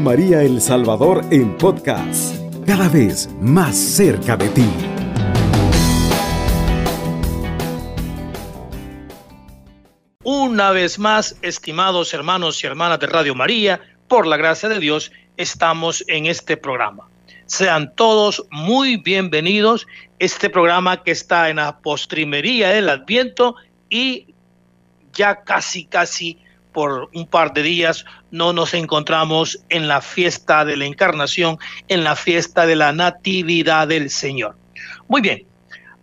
María El Salvador en podcast, cada vez más cerca de ti. Una vez más, estimados hermanos y hermanas de Radio María, por la gracia de Dios, estamos en este programa. Sean todos muy bienvenidos. Este programa que está en la postrimería del Adviento y ya casi, casi por un par de días no nos encontramos en la fiesta de la encarnación, en la fiesta de la natividad del Señor. Muy bien,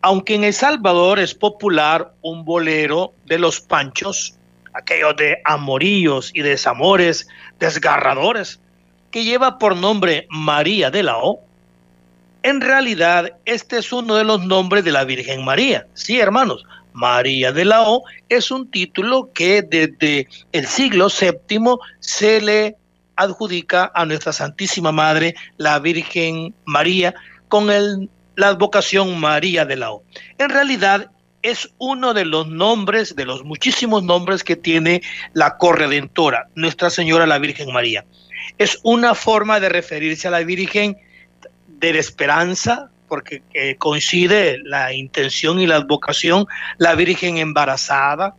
aunque en El Salvador es popular un bolero de los panchos, aquellos de amorillos y desamores desgarradores, que lleva por nombre María de la O, en realidad este es uno de los nombres de la Virgen María. Sí, hermanos, María de la O es un título que desde el siglo VII se le adjudica a nuestra Santísima Madre, la Virgen María, con el, la advocación María de la O. En realidad es uno de los nombres, de los muchísimos nombres que tiene la corredentora, Nuestra Señora la Virgen María. Es una forma de referirse a la Virgen de la esperanza, porque eh, coincide la intención y la advocación, la Virgen embarazada,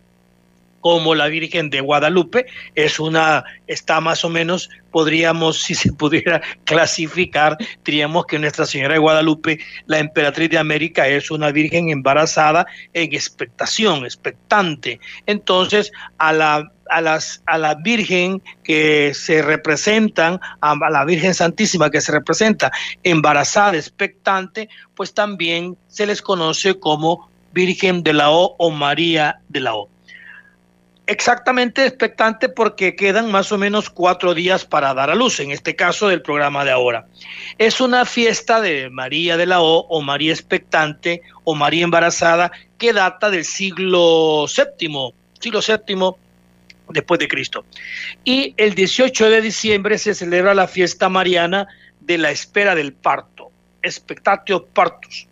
como la Virgen de Guadalupe, es una, está más o menos, podríamos, si se pudiera clasificar, diríamos que Nuestra Señora de Guadalupe, la emperatriz de América, es una Virgen embarazada en expectación, expectante. Entonces, a la a, las, a la Virgen que se representan, a la Virgen Santísima que se representa embarazada, expectante, pues también se les conoce como Virgen de la O o María de la O. Exactamente expectante porque quedan más o menos cuatro días para dar a luz, en este caso del programa de ahora. Es una fiesta de María de la O o María expectante o María embarazada que data del siglo VII, siglo VII después de Cristo. Y el 18 de diciembre se celebra la fiesta mariana de la espera del parto, Spectatio Partus,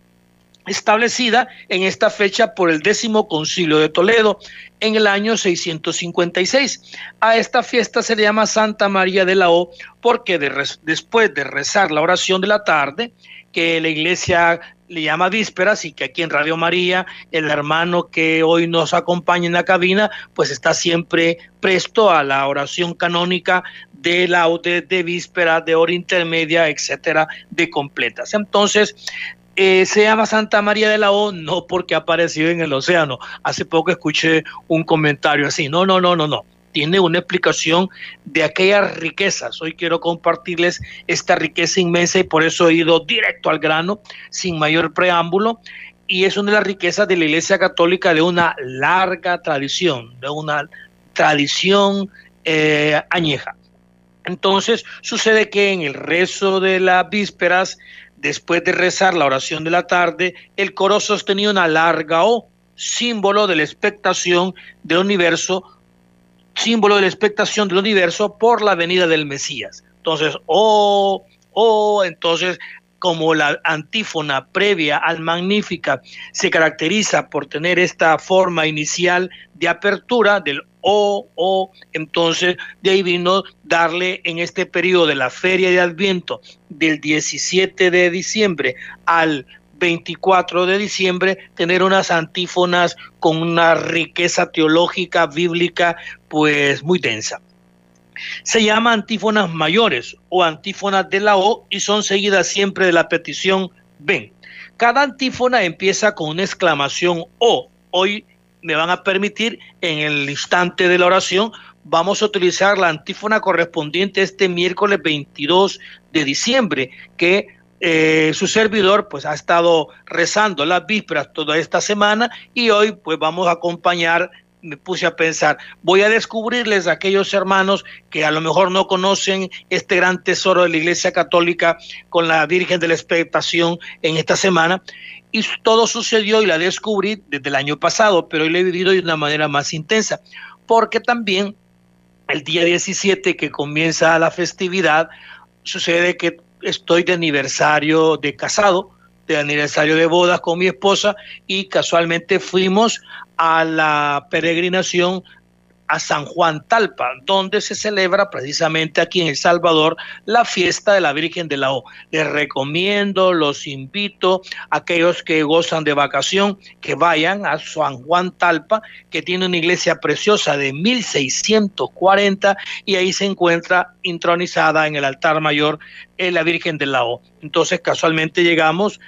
establecida en esta fecha por el décimo concilio de Toledo en el año 656. A esta fiesta se le llama Santa María de la O porque después de rezar la oración de la tarde, que la iglesia le llama vísperas y que aquí en Radio María el hermano que hoy nos acompaña en la cabina pues está siempre presto a la oración canónica de la de, de víspera, de hora intermedia, etcétera, de completas. Entonces, eh, se llama Santa María de la O no porque ha aparecido en el océano. Hace poco escuché un comentario así. No, no, no, no, no tiene una explicación de aquellas riquezas. Hoy quiero compartirles esta riqueza inmensa y por eso he ido directo al grano, sin mayor preámbulo. Y es una de las riquezas de la Iglesia Católica de una larga tradición, de una tradición eh, añeja. Entonces sucede que en el rezo de las vísperas, después de rezar la oración de la tarde, el coro sostenía una larga O, símbolo de la expectación del universo símbolo de la expectación del universo por la venida del Mesías. Entonces, oh, oh, entonces como la antífona previa al Magnífica se caracteriza por tener esta forma inicial de apertura del o, o, entonces de ahí vino darle en este periodo de la feria de Adviento del 17 de diciembre al 24 de diciembre tener unas antífonas con una riqueza teológica, bíblica, pues muy densa. Se llama antífonas mayores o antífonas de la O y son seguidas siempre de la petición ven. Cada antífona empieza con una exclamación O. Hoy me van a permitir en el instante de la oración vamos a utilizar la antífona correspondiente este miércoles 22 de diciembre, que eh, su servidor pues ha estado rezando las vísperas toda esta semana y hoy pues vamos a acompañar me puse a pensar, voy a descubrirles a aquellos hermanos que a lo mejor no conocen este gran tesoro de la Iglesia Católica con la Virgen de la Expectación en esta semana. Y todo sucedió y la descubrí desde el año pasado, pero hoy la he vivido de una manera más intensa, porque también el día 17 que comienza la festividad, sucede que estoy de aniversario de casado, de aniversario de bodas con mi esposa y casualmente fuimos a la peregrinación a San Juan Talpa, donde se celebra precisamente aquí en El Salvador la fiesta de la Virgen de la O. Les recomiendo, los invito a aquellos que gozan de vacación que vayan a San Juan Talpa, que tiene una iglesia preciosa de 1640 y ahí se encuentra intronizada en el altar mayor la Virgen de la O. Entonces casualmente llegamos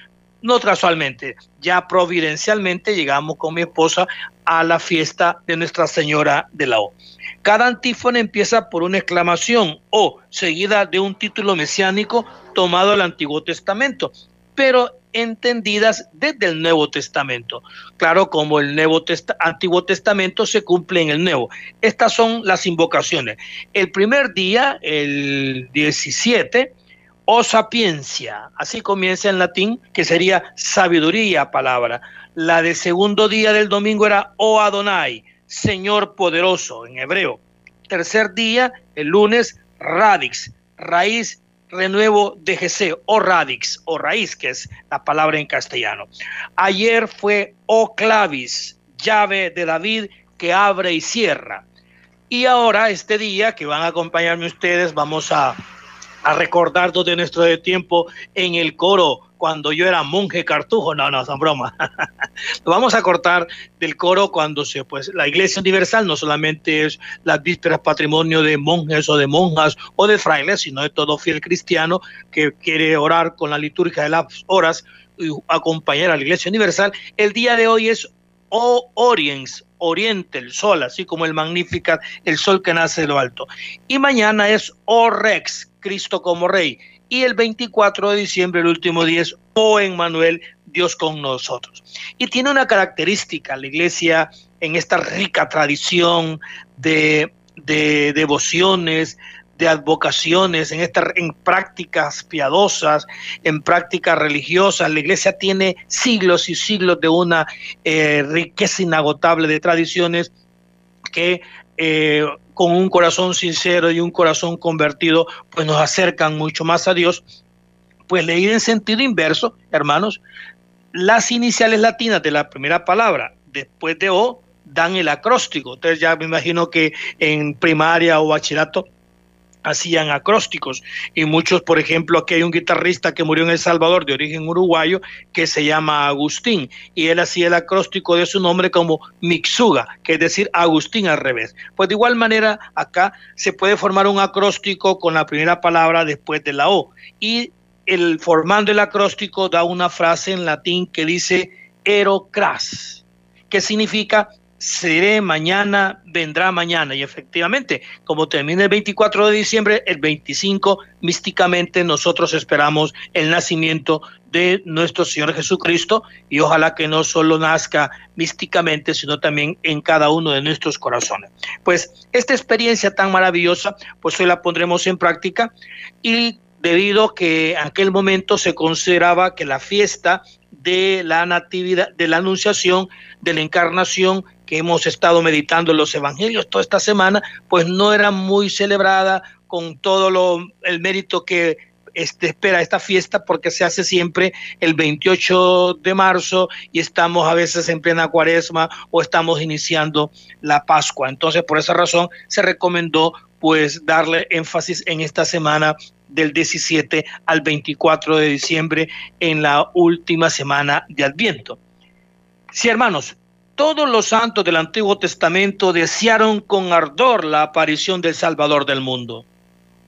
no casualmente, ya providencialmente llegamos con mi esposa a la fiesta de Nuestra Señora de la O. Cada antífona empieza por una exclamación o seguida de un título mesiánico tomado del Antiguo Testamento, pero entendidas desde el Nuevo Testamento. Claro, como el Nuevo Antiguo Testamento se cumple en el Nuevo. Estas son las invocaciones. El primer día, el 17, o sapiencia, así comienza en latín, que sería sabiduría palabra. La de segundo día del domingo era O Adonai, Señor poderoso en hebreo. Tercer día, el lunes, radix, raíz, renuevo de Jesé, o radix, o raíz, que es la palabra en castellano. Ayer fue O clavis, llave de David que abre y cierra. Y ahora, este día que van a acompañarme ustedes, vamos a a recordar de nuestro tiempo en el coro cuando yo era monje cartujo. No, no, son bromas. Lo vamos a cortar del coro cuando se, pues, la Iglesia Universal no solamente es las vísperas patrimonio de monjes o de monjas o de frailes, sino de todo fiel cristiano que quiere orar con la liturgia de las horas y acompañar a la Iglesia Universal. El día de hoy es O Oriens, Oriente, el sol, así como el Magnificat, el sol que nace de lo alto. Y mañana es O Rex, Cristo como Rey. Y el 24 de diciembre, el último día, es O Emmanuel, Dios con nosotros. Y tiene una característica, la iglesia en esta rica tradición de, de devociones, de advocaciones, en, estas en prácticas piadosas, en prácticas religiosas. La iglesia tiene siglos y siglos de una eh, riqueza inagotable de tradiciones que eh, con un corazón sincero y un corazón convertido, pues nos acercan mucho más a Dios. Pues leído en sentido inverso, hermanos, las iniciales latinas de la primera palabra, después de O, dan el acróstico. Entonces ya me imagino que en primaria o bachillerato hacían acrósticos y muchos, por ejemplo, aquí hay un guitarrista que murió en El Salvador de origen uruguayo que se llama Agustín y él hacía el acróstico de su nombre como Mixuga, que es decir, Agustín al revés. Pues de igual manera acá se puede formar un acróstico con la primera palabra después de la O y el formando el acróstico da una frase en latín que dice erocras, que significa seré mañana, vendrá mañana. Y efectivamente, como termina el 24 de diciembre, el 25, místicamente nosotros esperamos el nacimiento de nuestro Señor Jesucristo y ojalá que no solo nazca místicamente, sino también en cada uno de nuestros corazones. Pues esta experiencia tan maravillosa, pues hoy la pondremos en práctica y debido a que en aquel momento se consideraba que la fiesta de la natividad, de la anunciación, de la encarnación que hemos estado meditando los evangelios toda esta semana, pues no era muy celebrada con todo lo, el mérito que este, espera esta fiesta porque se hace siempre el 28 de marzo y estamos a veces en plena cuaresma o estamos iniciando la Pascua. Entonces, por esa razón se recomendó pues darle énfasis en esta semana del 17 al 24 de diciembre en la última semana de Adviento. Sí, hermanos, todos los santos del Antiguo Testamento desearon con ardor la aparición del Salvador del mundo.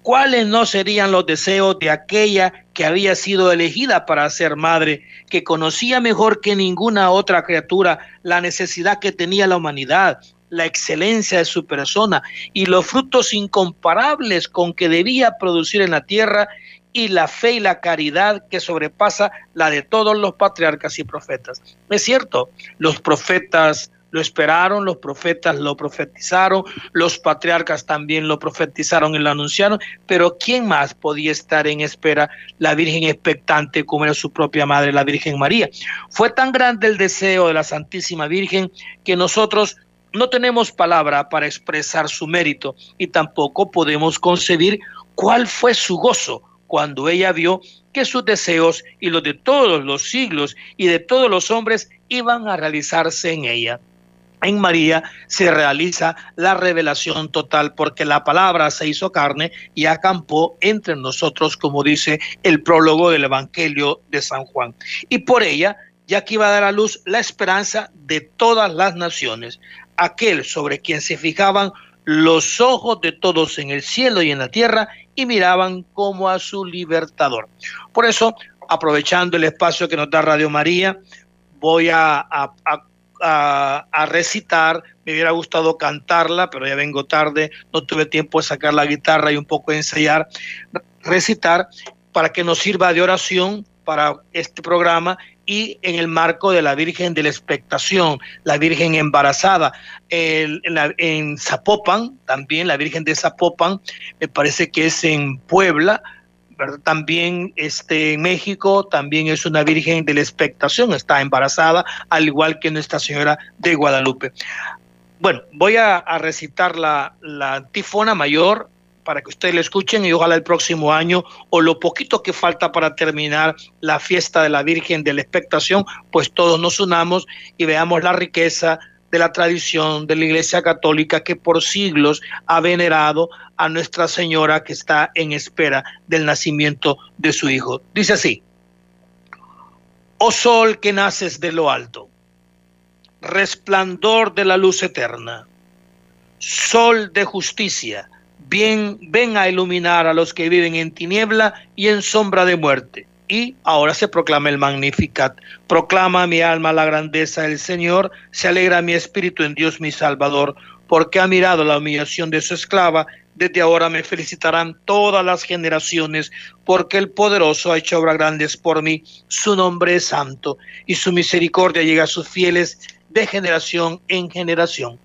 ¿Cuáles no serían los deseos de aquella que había sido elegida para ser madre, que conocía mejor que ninguna otra criatura la necesidad que tenía la humanidad la excelencia de su persona y los frutos incomparables con que debía producir en la tierra y la fe y la caridad que sobrepasa la de todos los patriarcas y profetas. Es cierto, los profetas lo esperaron, los profetas lo profetizaron, los patriarcas también lo profetizaron y lo anunciaron, pero ¿quién más podía estar en espera? La Virgen expectante como era su propia madre, la Virgen María. Fue tan grande el deseo de la Santísima Virgen que nosotros no tenemos palabra para expresar su mérito y tampoco podemos concebir cuál fue su gozo cuando ella vio que sus deseos y los de todos los siglos y de todos los hombres iban a realizarse en ella. en María se realiza la revelación total porque la palabra se hizo carne y acampó entre nosotros, como dice el prólogo del Evangelio de San Juan. Y por ella, ya que iba a dar a luz la esperanza de todas las naciones, aquel sobre quien se fijaban los ojos de todos en el cielo y en la tierra y miraban como a su libertador. Por eso, aprovechando el espacio que nos da Radio María, voy a, a, recitar, me hubiera gustado cantarla, pero ya vengo tarde, no tuve tiempo de sacar la guitarra y un poco de ensayar, recitar para que nos sirva de oración para este programa y en el marco de la Virgen de la Expectación, la Virgen embarazada. en, Zapopan, también la Virgen de Zapopan, me parece que es en Puebla, también este, en México también es una virgen de la expectación, está embarazada, al igual que Nuestra Señora de Guadalupe. Bueno, voy a, recitar la, la antífona mayor para que ustedes la escuchen y ojalá el próximo año o lo poquito que falta para terminar la fiesta de la Virgen de la Expectación, pues todos nos unamos y veamos la riqueza de la tradición de la Iglesia Católica que por siglos ha venerado a Nuestra Señora que está en espera del nacimiento de su Hijo. Dice así, oh sol que naces de lo alto, resplandor de la luz eterna, sol de justicia, bien ven a iluminar a los que viven en tiniebla y en sombra de muerte y ahora se proclama el Magnificat. Proclama mi alma la grandeza del Señor, se alegra mi espíritu en Dios mi Salvador, porque ha mirado la humillación de su esclava. Desde ahora me felicitarán todas las generaciones, porque el poderoso ha hecho obras grandes por mí. Su nombre es santo, y su misericordia llega a sus fieles de generación en generación.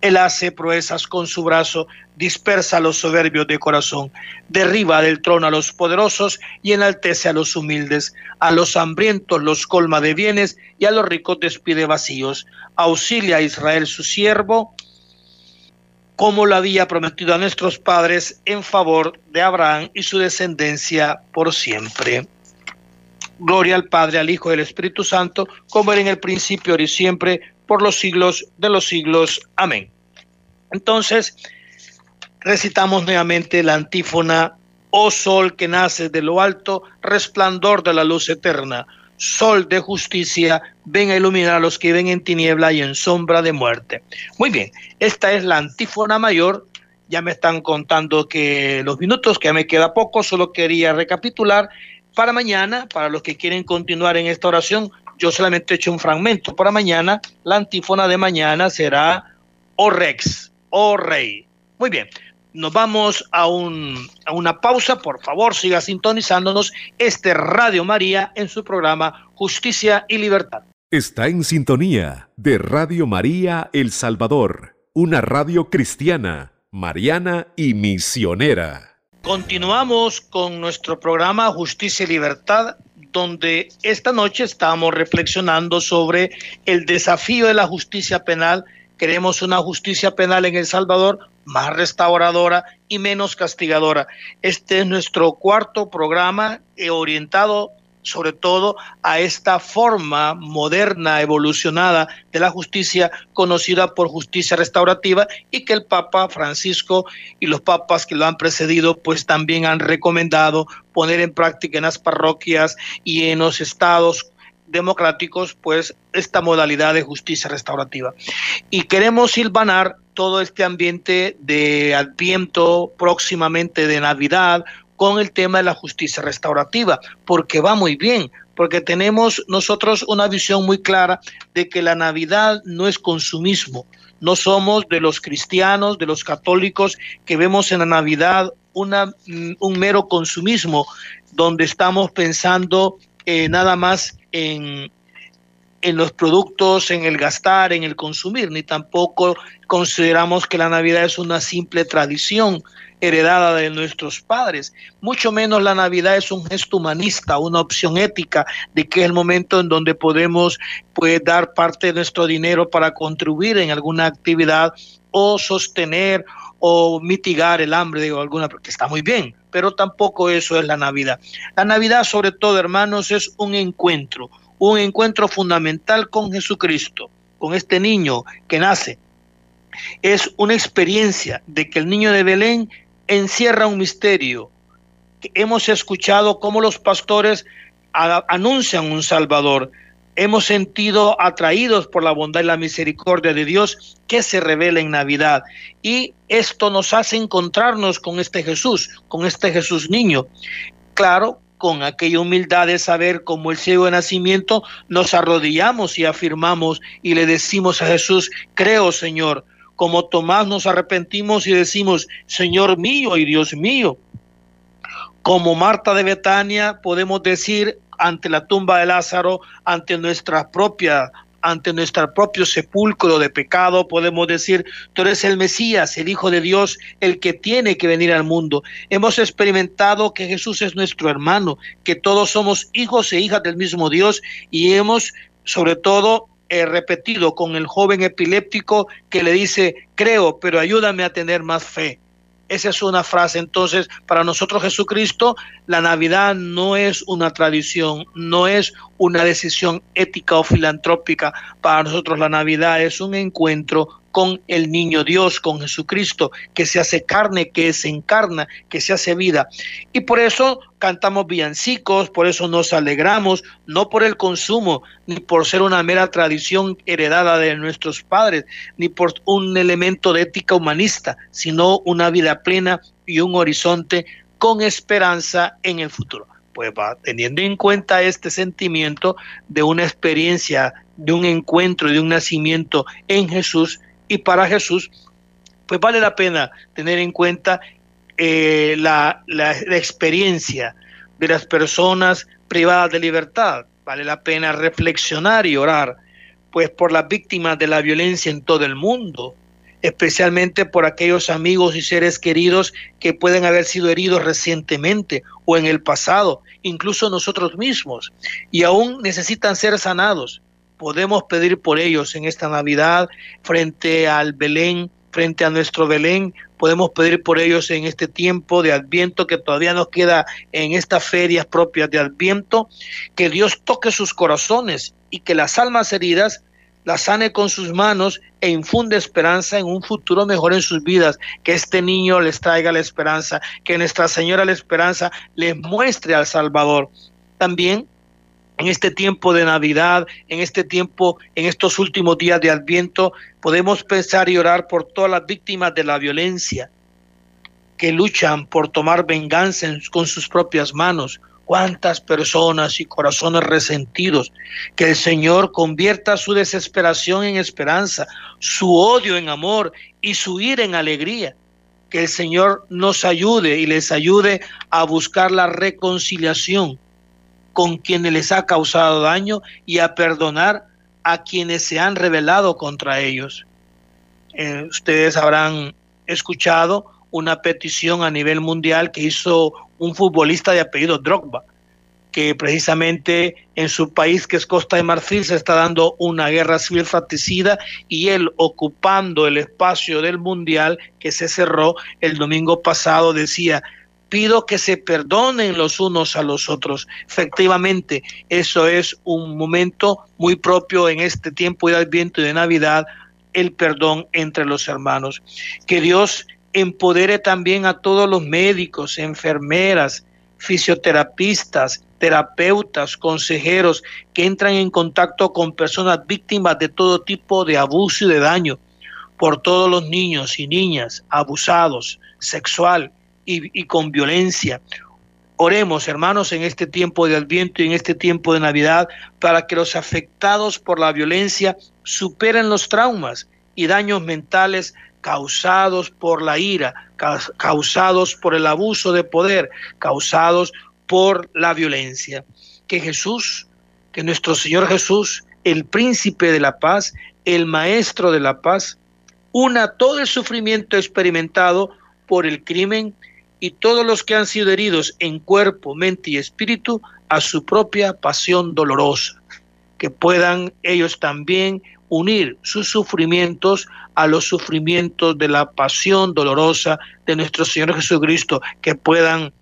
Él hace proezas con su brazo, dispersa a los soberbios de corazón, derriba del trono a los poderosos y enaltece a los humildes, a los hambrientos los colma de bienes y a los ricos despide vacíos. Auxilia a Israel su siervo, como lo había prometido a nuestros padres en favor de Abraham y su descendencia por siempre. Gloria al Padre, al Hijo y al Espíritu Santo, como era en el principio, ahora y siempre, por los siglos de los siglos. Amén. Entonces, recitamos nuevamente la antífona, oh sol que naces de lo alto, resplandor de la luz eterna, sol de justicia, ven a iluminar a los que ven en tiniebla y en sombra de muerte. Muy bien, esta es la antífona mayor. Ya me están contando que los minutos, que ya me queda poco, solo quería recapitular. Para mañana, para los que quieren continuar en esta oración, yo solamente he hecho un fragmento. Para mañana, la antífona de mañana será O Rex, O Rey. Muy bien, nos vamos a, un, a una pausa. Por favor, siga sintonizándonos este Radio María en su programa Justicia y Libertad. Está en sintonía de Radio María El Salvador, una radio cristiana, mariana y misionera. Continuamos con nuestro programa Justicia y Libertad donde esta noche estamos reflexionando sobre el desafío de la justicia penal. Queremos una justicia penal en El Salvador más restauradora y menos castigadora. Este es nuestro cuarto programa eh, orientado sobre todo a esta forma moderna, evolucionada de la justicia, conocida por justicia restaurativa, y que el Papa Francisco y los papas que lo han precedido, pues también han recomendado poner en práctica en las parroquias y en los estados democráticos, pues esta modalidad de justicia restaurativa. Y queremos silvanar todo este ambiente de Adviento, próximamente de Navidad, con el tema de la justicia restaurativa, porque va muy bien, porque tenemos nosotros una visión muy clara de que la Navidad no es consumismo, no somos de los cristianos, de los católicos que vemos en la Navidad una, mm, un mero consumismo, donde estamos pensando eh, nada más en, en los productos, en el gastar, en el consumir, ni tampoco consideramos que la Navidad es una simple tradición, heredada de nuestros padres. Mucho menos la Navidad es un gesto humanista, una opción ética de que es el momento en donde podemos pues, dar parte de nuestro dinero para contribuir en alguna actividad o sostener o mitigar el hambre de alguna, porque está muy bien, pero tampoco eso es la Navidad. La Navidad, sobre todo, hermanos, es un encuentro, un encuentro fundamental con Jesucristo con este niño que nace es una experiencia de que el niño de Belén encierra un misterio. Hemos escuchado cómo los pastores anuncian un Salvador. Hemos sentido atraídos por la bondad y la misericordia de Dios que se revela en Navidad. Y esto nos hace encontrarnos con este Jesús, con este Jesús niño. Claro, con aquella humildad de saber como el ciego de nacimiento, nos arrodillamos y afirmamos y le decimos a Jesús, creo Señor, como Tomás nos arrepentimos y decimos, Señor mío y Dios mío. Como Marta de Betania podemos decir ante la tumba de Lázaro, ante nuestra propia ante nuestro propio sepulcro de pecado, podemos decir, tú eres el Mesías, el Hijo de Dios, el que tiene que venir al mundo. Hemos experimentado que Jesús es nuestro hermano, que todos somos hijos e hijas del mismo Dios y hemos, sobre todo, he repetido con el joven epiléptico que le dice, creo, pero ayúdame a tener más fe. Esa es una frase. Entonces, para nosotros Jesucristo, la Navidad no es una tradición, no es una decisión ética o filantrópica. Para nosotros la Navidad es un encuentro con el niño Dios, con Jesucristo, que se hace carne, que se encarna, que se hace vida. Y por eso cantamos villancicos, por eso nos alegramos, no por el consumo, ni por ser una mera tradición heredada de nuestros padres, ni por un elemento de ética humanista, sino una vida plena y un horizonte con esperanza en el futuro. Pues va teniendo en cuenta este sentimiento de una experiencia, de un encuentro, de un nacimiento en Jesús, y para Jesús, pues vale la pena tener en cuenta eh, la, la, experiencia de las personas privadas de libertad. Vale la pena reflexionar y orar, pues por las víctimas de la violencia en todo el mundo, especialmente por aquellos amigos y seres queridos que pueden haber sido heridos recientemente o en el pasado, incluso nosotros mismos, y aún necesitan ser sanados podemos pedir por ellos en esta Navidad frente al Belén, frente a nuestro Belén. Podemos pedir por ellos en este tiempo de Adviento que todavía nos queda en estas ferias propias de Adviento, que Dios toque sus corazones y que las almas heridas las sane con sus manos e infunde esperanza en un futuro mejor en sus vidas, que este niño les traiga la esperanza, que Nuestra Señora la esperanza les muestre al Salvador. También en este tiempo de Navidad, en este tiempo, en estos últimos días de Adviento, podemos pensar y orar por todas las víctimas de la violencia que luchan por tomar venganza con sus propias manos. Cuántas personas y corazones resentidos. Que el Señor convierta su desesperación en esperanza, su odio en amor y su ira en alegría. Que el Señor nos ayude y les ayude a buscar la reconciliación con quienes les ha causado daño y a perdonar a quienes se han rebelado contra ellos. Eh, ustedes habrán escuchado una petición a nivel mundial que hizo un futbolista de apellido Drogba, que precisamente en su país, que es Costa de Marfil, se está dando una guerra civil fratricida y él ocupando el espacio del mundial que se cerró el domingo pasado decía, pido que se perdonen los unos a los otros. Efectivamente, eso es un momento muy propio en este tiempo de Adviento y de Navidad, el perdón entre los hermanos. Que Dios empodere también a todos los médicos, enfermeras, fisioterapistas, terapeutas, consejeros que entran en contacto con personas víctimas de todo tipo de abuso y de daño, por todos los niños y niñas abusados sexual, y, con violencia. Oremos, hermanos, en este tiempo de Adviento y en este tiempo de Navidad, para que los afectados por la violencia superen los traumas y daños mentales causados por la ira, causados por el abuso de poder, causados por la violencia. Que Jesús, que nuestro Señor Jesús, el príncipe de la paz, el maestro de la paz, una todo el sufrimiento experimentado por el crimen y todos los que han sido heridos en cuerpo, mente y espíritu a su propia pasión dolorosa, que puedan ellos también unir sus sufrimientos a los sufrimientos de la pasión dolorosa de nuestro Señor Jesucristo, que puedan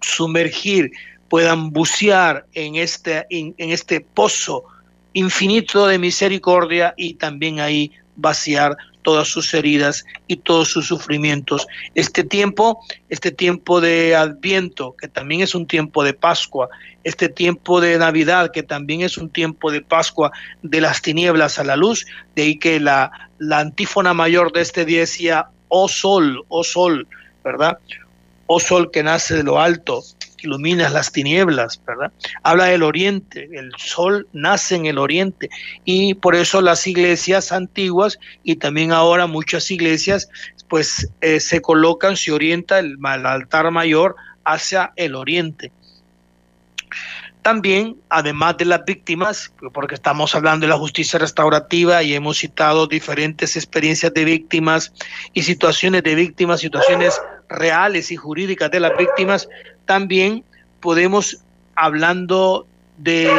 sumergir, puedan bucear en este, en, este pozo infinito de misericordia y también ahí vaciar todas sus heridas y todos sus sufrimientos. Este tiempo, este tiempo de Adviento, que también es un tiempo de Pascua, este tiempo de Navidad, que también es un tiempo de Pascua, de las tinieblas a la luz, de ahí que la, la antífona mayor de este día decía, oh sol, oh sol, ¿verdad? Oh sol que nace de lo alto, iluminas las tinieblas, ¿verdad? Habla del oriente, el sol nace en el oriente y por eso las iglesias antiguas y también ahora muchas iglesias pues eh, se colocan, se orienta el, el altar mayor hacia el oriente. También, además de las víctimas, porque estamos hablando de la justicia restaurativa y hemos citado diferentes experiencias de víctimas y situaciones de víctimas, situaciones reales y jurídicas de las víctimas, también podemos, hablando de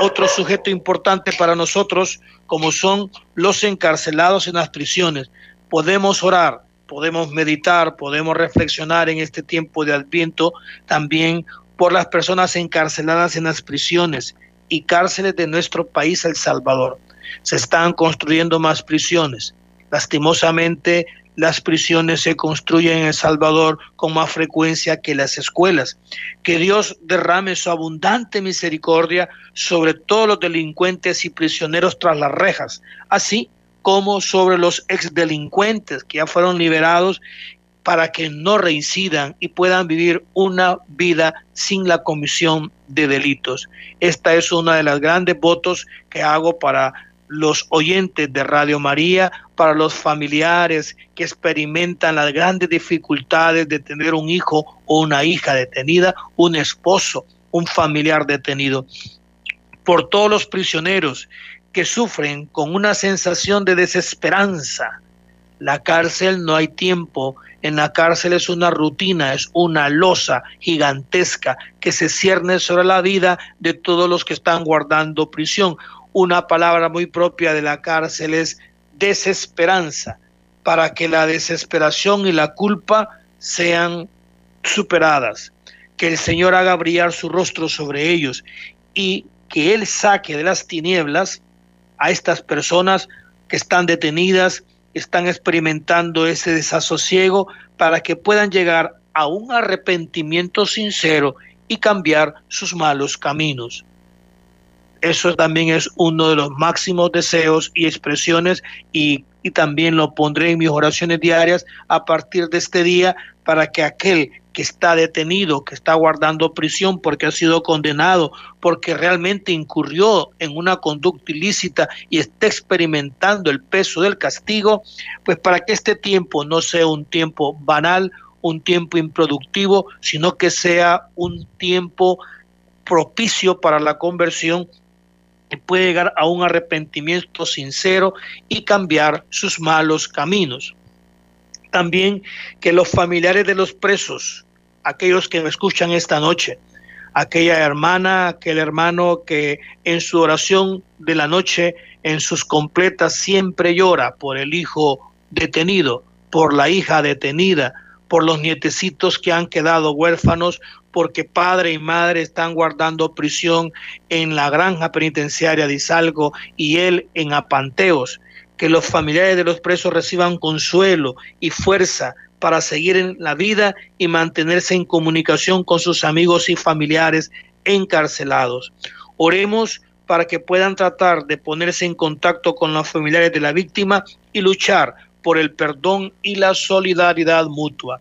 otro sujeto importante para nosotros, como son los encarcelados en las prisiones. Podemos orar, podemos meditar, podemos reflexionar en este tiempo de Adviento también por las personas encarceladas en las prisiones y cárceles de nuestro país, El Salvador. Se están construyendo más prisiones. Lastimosamente, las prisiones se construyen en El Salvador con más frecuencia que las escuelas. Que Dios derrame su abundante misericordia sobre todos los delincuentes y prisioneros tras las rejas, así como sobre los exdelincuentes que ya fueron liberados para que no reincidan y puedan vivir una vida sin la comisión de delitos. Esta es una de las grandes votos que hago para los oyentes de Radio María, para los familiares que experimentan las grandes dificultades de tener un hijo o una hija detenida, un esposo, un familiar detenido. Por todos los prisioneros que sufren con una sensación de desesperanza. La cárcel no hay tiempo, en la cárcel es una rutina, es una losa gigantesca que se cierne sobre la vida de todos los que están guardando prisión una palabra muy propia de la cárcel es desesperanza, para que la desesperación y la culpa sean superadas, que el Señor haga brillar su rostro sobre ellos y que Él saque de las tinieblas a estas personas que están detenidas, están experimentando ese desasosiego, para que puedan llegar a un arrepentimiento sincero y cambiar sus malos caminos. Eso también es uno de los máximos deseos y expresiones y, también lo pondré en mis oraciones diarias a partir de este día para que aquel que está detenido, que está guardando prisión porque ha sido condenado, porque realmente incurrió en una conducta ilícita y está experimentando el peso del castigo, pues para que este tiempo no sea un tiempo banal, un tiempo improductivo, sino que sea un tiempo propicio para la conversión puede llegar a un arrepentimiento sincero y cambiar sus malos caminos. También que los familiares de los presos, aquellos que me escuchan esta noche, aquella hermana, aquel hermano que en su oración de la noche, en sus completas, siempre llora por el hijo detenido, por la hija detenida, por los nietecitos que han quedado huérfanos porque padre y madre están guardando prisión en la granja penitenciaria de Izalgo y él en Apanteos. Que los familiares de los presos reciban consuelo y fuerza para seguir en la vida y mantenerse en comunicación con sus amigos y familiares encarcelados. Oremos para que puedan tratar de ponerse en contacto con los familiares de la víctima y luchar por el perdón y la solidaridad mutua.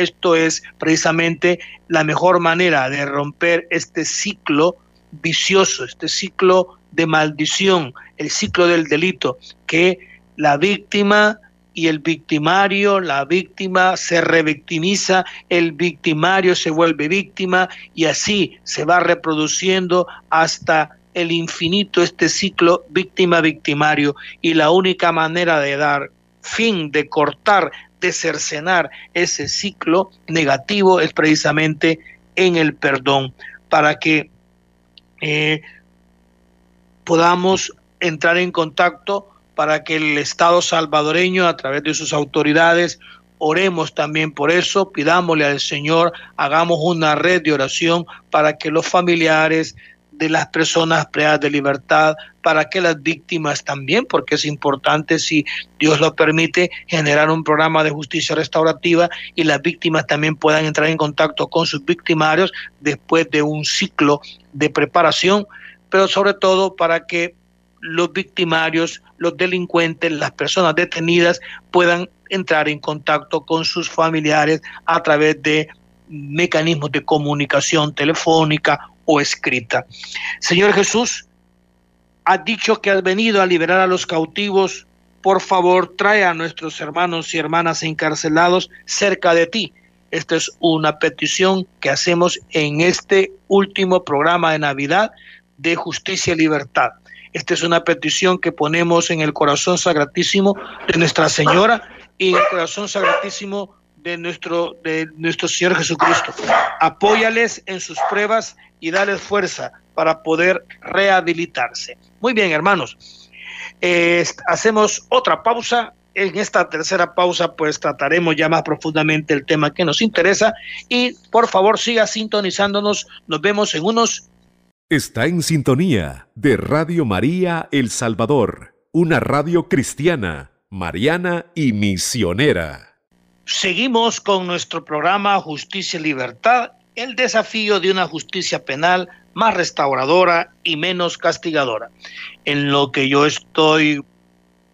Esto es precisamente la mejor manera de romper este ciclo vicioso, este ciclo de maldición, el ciclo del delito, que la víctima y el victimario, la víctima se revictimiza, el victimario se vuelve víctima y así se va reproduciendo hasta el infinito este ciclo víctima-victimario. Y la única manera de dar fin, de cortar, de cercenar ese ciclo negativo es precisamente en el perdón, para que eh, podamos entrar en contacto, para que el Estado salvadoreño, a través de sus autoridades, oremos también por eso, pidámosle al Señor, hagamos una red de oración para que los familiares de las personas privadas de libertad, para que las víctimas también, porque es importante, si Dios lo permite, generar un programa de justicia restaurativa y las víctimas también puedan entrar en contacto con sus victimarios después de un ciclo de preparación, pero sobre todo para que los victimarios, los delincuentes, las personas detenidas puedan entrar en contacto con sus familiares a través de mecanismos de comunicación telefónica o escrita. Señor Jesús, has dicho que has venido a liberar a los cautivos. Por favor, trae a nuestros hermanos y hermanas encarcelados cerca de ti. Esta es una petición que hacemos en este último programa de Navidad de justicia y libertad. Esta es una petición que ponemos en el corazón sagratísimo de Nuestra Señora y en el corazón sagratísimo de nuestro, de nuestro Señor Jesucristo. Apóyales en sus pruebas y dales fuerza para poder rehabilitarse. Muy bien, hermanos. hacemos otra pausa. En esta tercera pausa, pues trataremos ya más profundamente el tema que nos interesa. Y por favor, siga sintonizándonos. Nos vemos en unos. Está en sintonía de Radio María El Salvador, una radio cristiana, mariana y misionera. Seguimos con nuestro programa Justicia y Libertad, el desafío de una justicia penal más restauradora y menos castigadora. En lo que yo estoy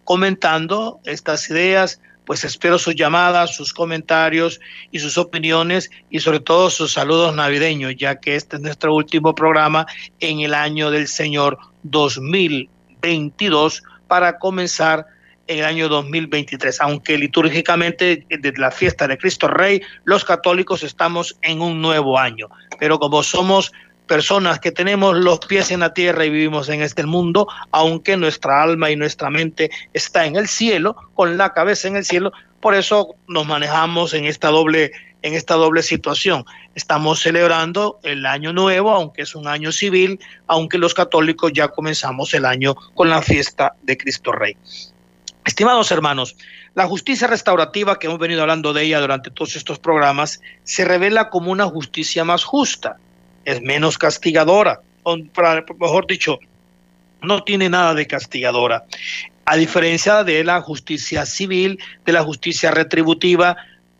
comentando estas ideas, pues espero sus llamadas, sus comentarios y sus opiniones y sobre todo sus saludos navideños, ya que este es nuestro último programa en el año del Señor 2022 para comenzar en el año 2023, aunque litúrgicamente desde la fiesta de Cristo Rey, los católicos estamos en un nuevo año, pero como somos personas que tenemos los pies en la tierra y vivimos en este mundo, aunque nuestra alma y nuestra mente está en el cielo, con la cabeza en el cielo, por eso nos manejamos en esta doble en esta doble situación. Estamos celebrando el año nuevo, aunque es un año civil, aunque los católicos ya comenzamos el año con la fiesta de Cristo Rey. Estimados hermanos, la justicia restaurativa que hemos venido hablando de ella durante todos estos programas se revela como una justicia más justa, es menos castigadora, o mejor dicho, no tiene nada de castigadora, a diferencia de la justicia civil, de la justicia retributiva,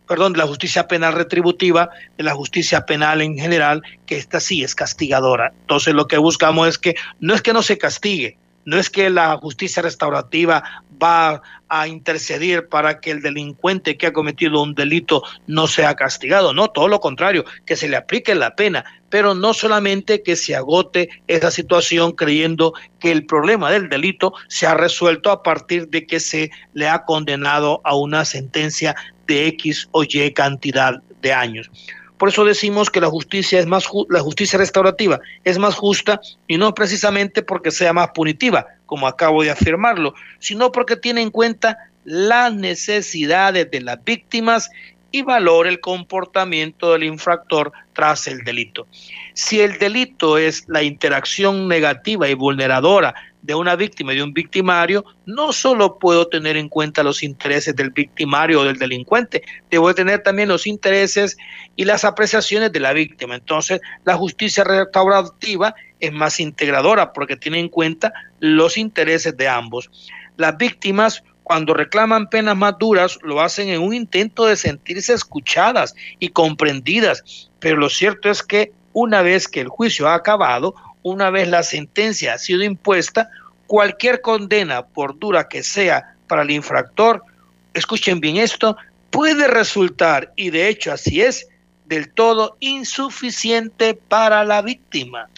perdón, de la justicia penal retributiva, de la justicia penal en general, que esta sí es castigadora. Entonces lo que buscamos es que no es que no se castigue, no es que la justicia restaurativa va a interceder para que el delincuente que ha cometido un delito no sea castigado, no, todo lo contrario, que se le aplique la pena, pero no solamente que se agote esa situación creyendo que el problema del delito se ha resuelto a partir de que se le ha condenado a una sentencia de X o Y cantidad de años. Por eso decimos que la justicia es más la justicia restaurativa es más justa y no precisamente porque sea más punitiva, como acabo de afirmarlo, sino porque tiene en cuenta las necesidades de las víctimas y valora el comportamiento del infractor tras el delito. Si el delito es la interacción negativa y vulneradora de una víctima y de un victimario, no solo puedo tener en cuenta los intereses del victimario o del delincuente, debo tener también los intereses y las apreciaciones de la víctima. Entonces, la justicia restaurativa es más integradora porque tiene en cuenta los intereses de ambos. Las víctimas cuando reclaman penas más duras, lo hacen en un intento de sentirse escuchadas y comprendidas. Pero lo cierto es que una vez que el juicio ha acabado, una vez la sentencia ha sido impuesta, cualquier condena, por dura que sea para el infractor, escuchen bien esto, puede resultar, y de hecho así es, del todo insuficiente para la víctima.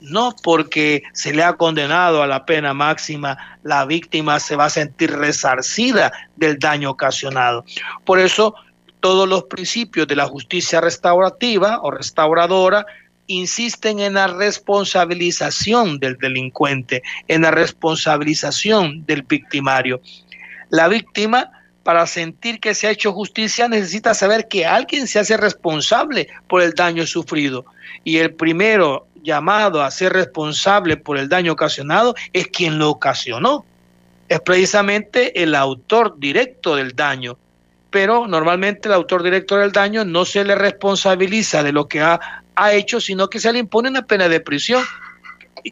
No porque se le ha condenado a la pena máxima, la víctima se va a sentir resarcida del daño ocasionado. Por eso, todos los principios de la justicia restaurativa o restauradora insisten en la responsabilización del delincuente, en la responsabilización del victimario. La víctima, para sentir que se ha hecho justicia, necesita saber que alguien se hace responsable por el daño sufrido. Y el primero llamado a ser responsable por el daño ocasionado es quien lo ocasionó. Es precisamente el autor directo del daño pero normalmente el autor directo del daño no se le responsabiliza de lo que ha, ha hecho, sino que se le impone una pena de prisión.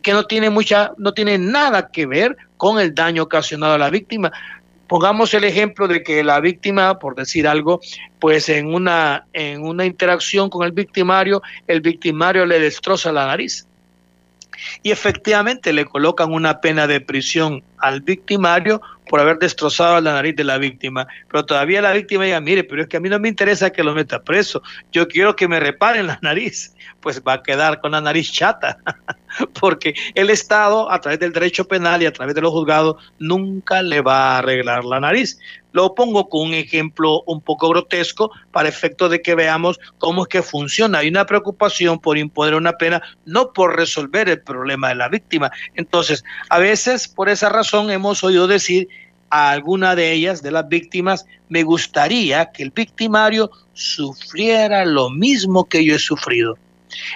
que no tiene mucha, no tiene nada que ver con el daño ocasionado a la víctima. Pongamos el ejemplo de que la víctima, por decir algo, pues en una, en una interacción con el victimario, el victimario le destroza la nariz. Y efectivamente le colocan una pena de prisión al victimario por haber destrozado la nariz de la víctima. Pero todavía la víctima diga, mire, pero es que a mí no me interesa que lo meta preso, yo quiero que me reparen la nariz. Pues va a quedar con la nariz chata, porque el Estado, a través del derecho penal y a través de los juzgados, nunca le va a arreglar la nariz. Lo pongo con un ejemplo un poco grotesco para efecto de que veamos cómo es que funciona. Hay una preocupación por imponer una pena, no por resolver el problema de la víctima. Entonces, a veces por esa razón hemos oído decir a alguna de ellas, de las víctimas, me gustaría que el victimario sufriera lo mismo que yo he sufrido.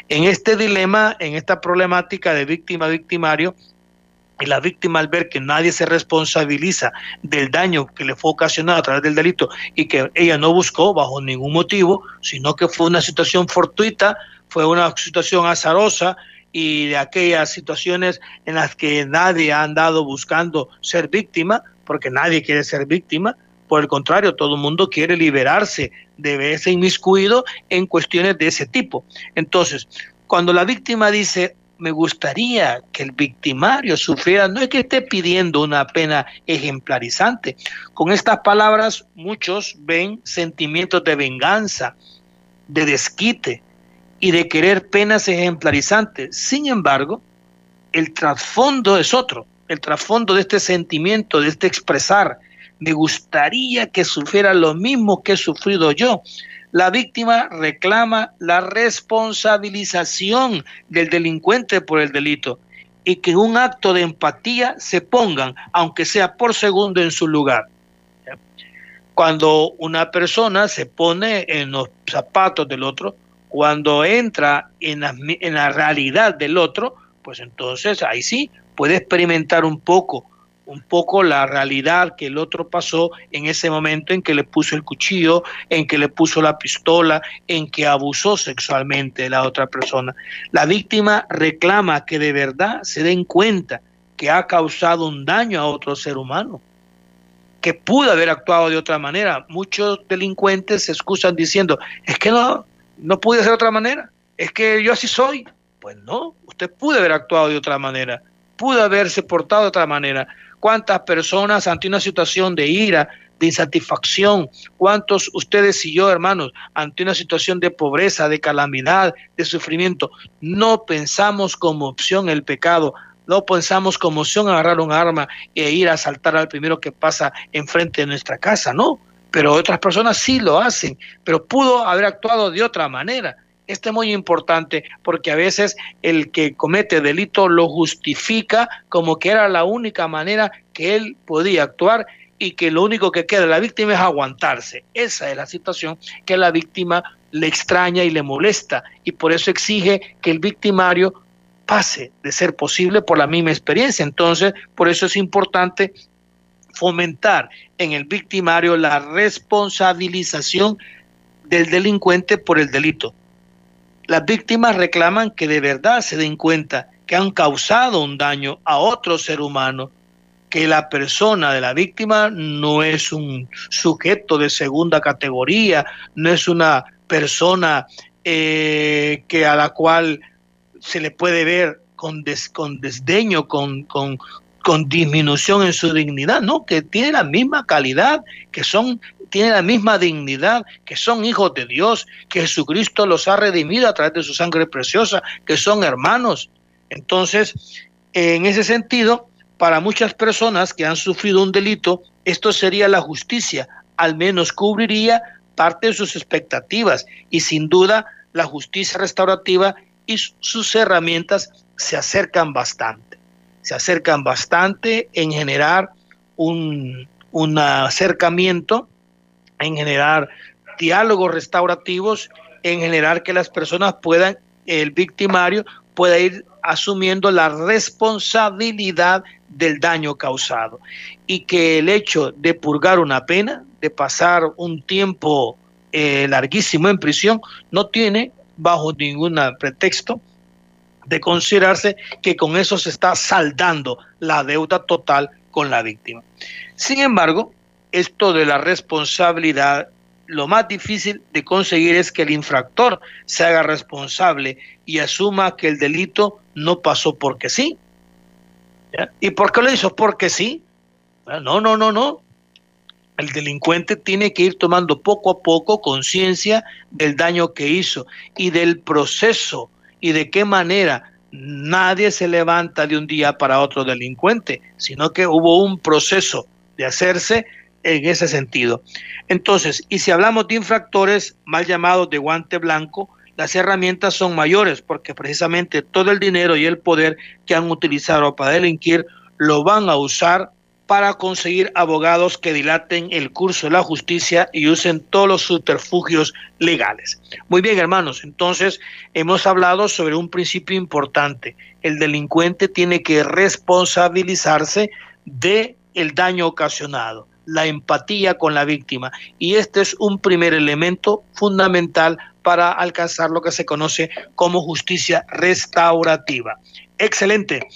En este dilema, en esta problemática de víctima-victimario, y la víctima al ver que nadie se responsabiliza del daño que le fue ocasionado a través del delito y que ella no buscó bajo ningún motivo, sino que fue una situación fortuita, fue una situación azarosa y de aquellas situaciones en las que nadie ha andado buscando ser víctima, porque nadie quiere ser víctima, por el contrario, todo el mundo quiere liberarse de verse inmiscuido en cuestiones de ese tipo. Entonces, cuando la víctima dice, me gustaría que el victimario sufriera, no es que esté pidiendo una pena ejemplarizante. Con estas palabras muchos ven sentimientos de venganza, de desquite y de querer penas ejemplarizantes. Sin embargo, el trasfondo es otro el trasfondo de este sentimiento, de este expresar, me gustaría que sufriera lo mismo que he sufrido yo. La víctima reclama la responsabilización del delincuente por el delito y que un acto de empatía se pongan, aunque sea por segundo, en su lugar. Cuando una persona se pone en los zapatos del otro, cuando entra en la, en la realidad del otro, pues entonces ahí sí puede experimentar un poco, un poco la realidad que el otro pasó en ese momento en que le puso el cuchillo, en que le puso la pistola, en que abusó sexualmente la otra persona. La víctima reclama que de verdad se den cuenta que ha causado un daño a otro ser humano, que pudo haber actuado de otra manera. Muchos delincuentes se excusan diciendo, es que no, no pude hacer de otra manera, es que yo así soy. Pues no, usted pudo haber actuado de otra manera pudo haberse portado de otra manera. ¿Cuántas personas ante una situación de ira, de insatisfacción, cuántos ustedes y yo, hermanos, ante una situación de pobreza, de calamidad, de sufrimiento, no pensamos como opción el pecado, no pensamos como opción agarrar un arma e ir a asaltar al primero que pasa enfrente de nuestra casa, no. Pero otras personas sí lo hacen, pero pudo haber actuado de otra manera. Esto es muy importante porque a veces el que comete delito lo justifica como que era la única manera que él podía actuar y que lo único que queda de la víctima es aguantarse. Esa es la situación que la víctima le extraña y le molesta y por eso exige que el victimario pase de ser posible por la misma experiencia. Entonces, por eso es importante fomentar en el victimario la responsabilización del delincuente por el delito. Las víctimas reclaman que de verdad se den cuenta que han causado un daño a otro ser humano, que la persona de la víctima no es un sujeto de segunda categoría, no es una persona eh, que a la cual se le puede ver con, con desdeño, con, con, con disminución en su dignidad, no, que tiene la misma calidad, que son tienen la misma dignidad, que son hijos de Dios, que Jesucristo los ha redimido a través de su sangre preciosa, que son hermanos. Entonces, en ese sentido, para muchas personas que han sufrido un delito, esto sería la justicia, al menos cubriría parte de sus expectativas y sin duda la justicia restaurativa y sus herramientas se acercan bastante. Se acercan bastante en generar un, un acercamiento en generar diálogos restaurativos, en generar que las personas puedan, el victimario pueda ir asumiendo la responsabilidad del daño causado y que el hecho de purgar una pena, de pasar un tiempo eh, larguísimo en prisión, no tiene bajo ningún pretexto de considerarse que con eso se está saldando la deuda total con la víctima. Sin embargo, esto de la responsabilidad, lo más difícil de conseguir es que el infractor se haga responsable y asuma que el delito no pasó porque sí. ¿Y por qué lo hizo? Porque sí. No, no, no, no. El delincuente tiene que ir tomando poco a poco conciencia del daño que hizo y del proceso y de qué manera nadie se levanta de un día para otro delincuente, sino que hubo un proceso de hacerse en ese sentido. Entonces, y si hablamos de infractores mal llamados de guante blanco, las herramientas son mayores porque precisamente todo el dinero y el poder que han utilizado para delinquir lo van a usar para conseguir abogados que dilaten el curso de la justicia y usen todos los subterfugios legales. Muy bien, hermanos, entonces hemos hablado sobre un principio importante. El delincuente tiene que responsabilizarse de el daño ocasionado, la empatía con la víctima. Y este es un primer elemento fundamental para alcanzar lo que se conoce como justicia restaurativa. Excelente.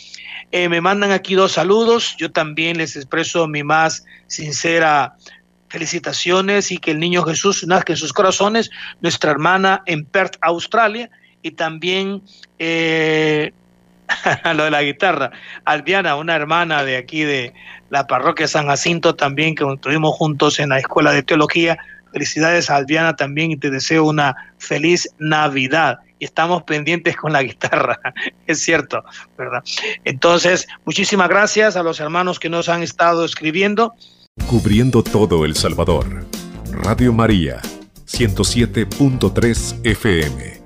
Eh, me mandan aquí dos saludos. Yo también les expreso mi más sincera felicitaciones y que el niño Jesús nazca en sus corazones. Nuestra hermana en Perth, Australia. Y también eh, lo de la guitarra. Albiana, una hermana de aquí de la parroquia San Jacinto también, que estuvimos juntos en la escuela de teología. Felicidades a Albiana también y te deseo una feliz Navidad y estamos pendientes con la guitarra, es cierto, ¿verdad? Entonces, muchísimas gracias a los hermanos que nos han estado escribiendo. Cubriendo todo El Salvador. Radio María, 107.3 FM.